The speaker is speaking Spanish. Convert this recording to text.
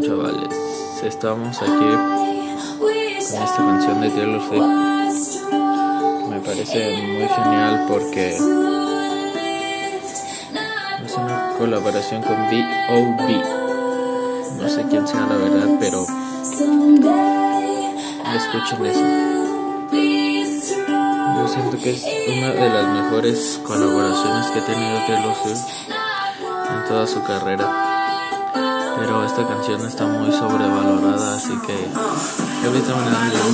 chavales? Estamos aquí con esta canción de Taylor Swift. Me parece muy genial porque es una colaboración con B.O.B. No sé quién sea la verdad, pero escuchen eso. Yo siento que es una de las mejores colaboraciones que ha tenido Taylor Swift en toda su carrera esta canción está muy sobrevalorada, así que ahorita me la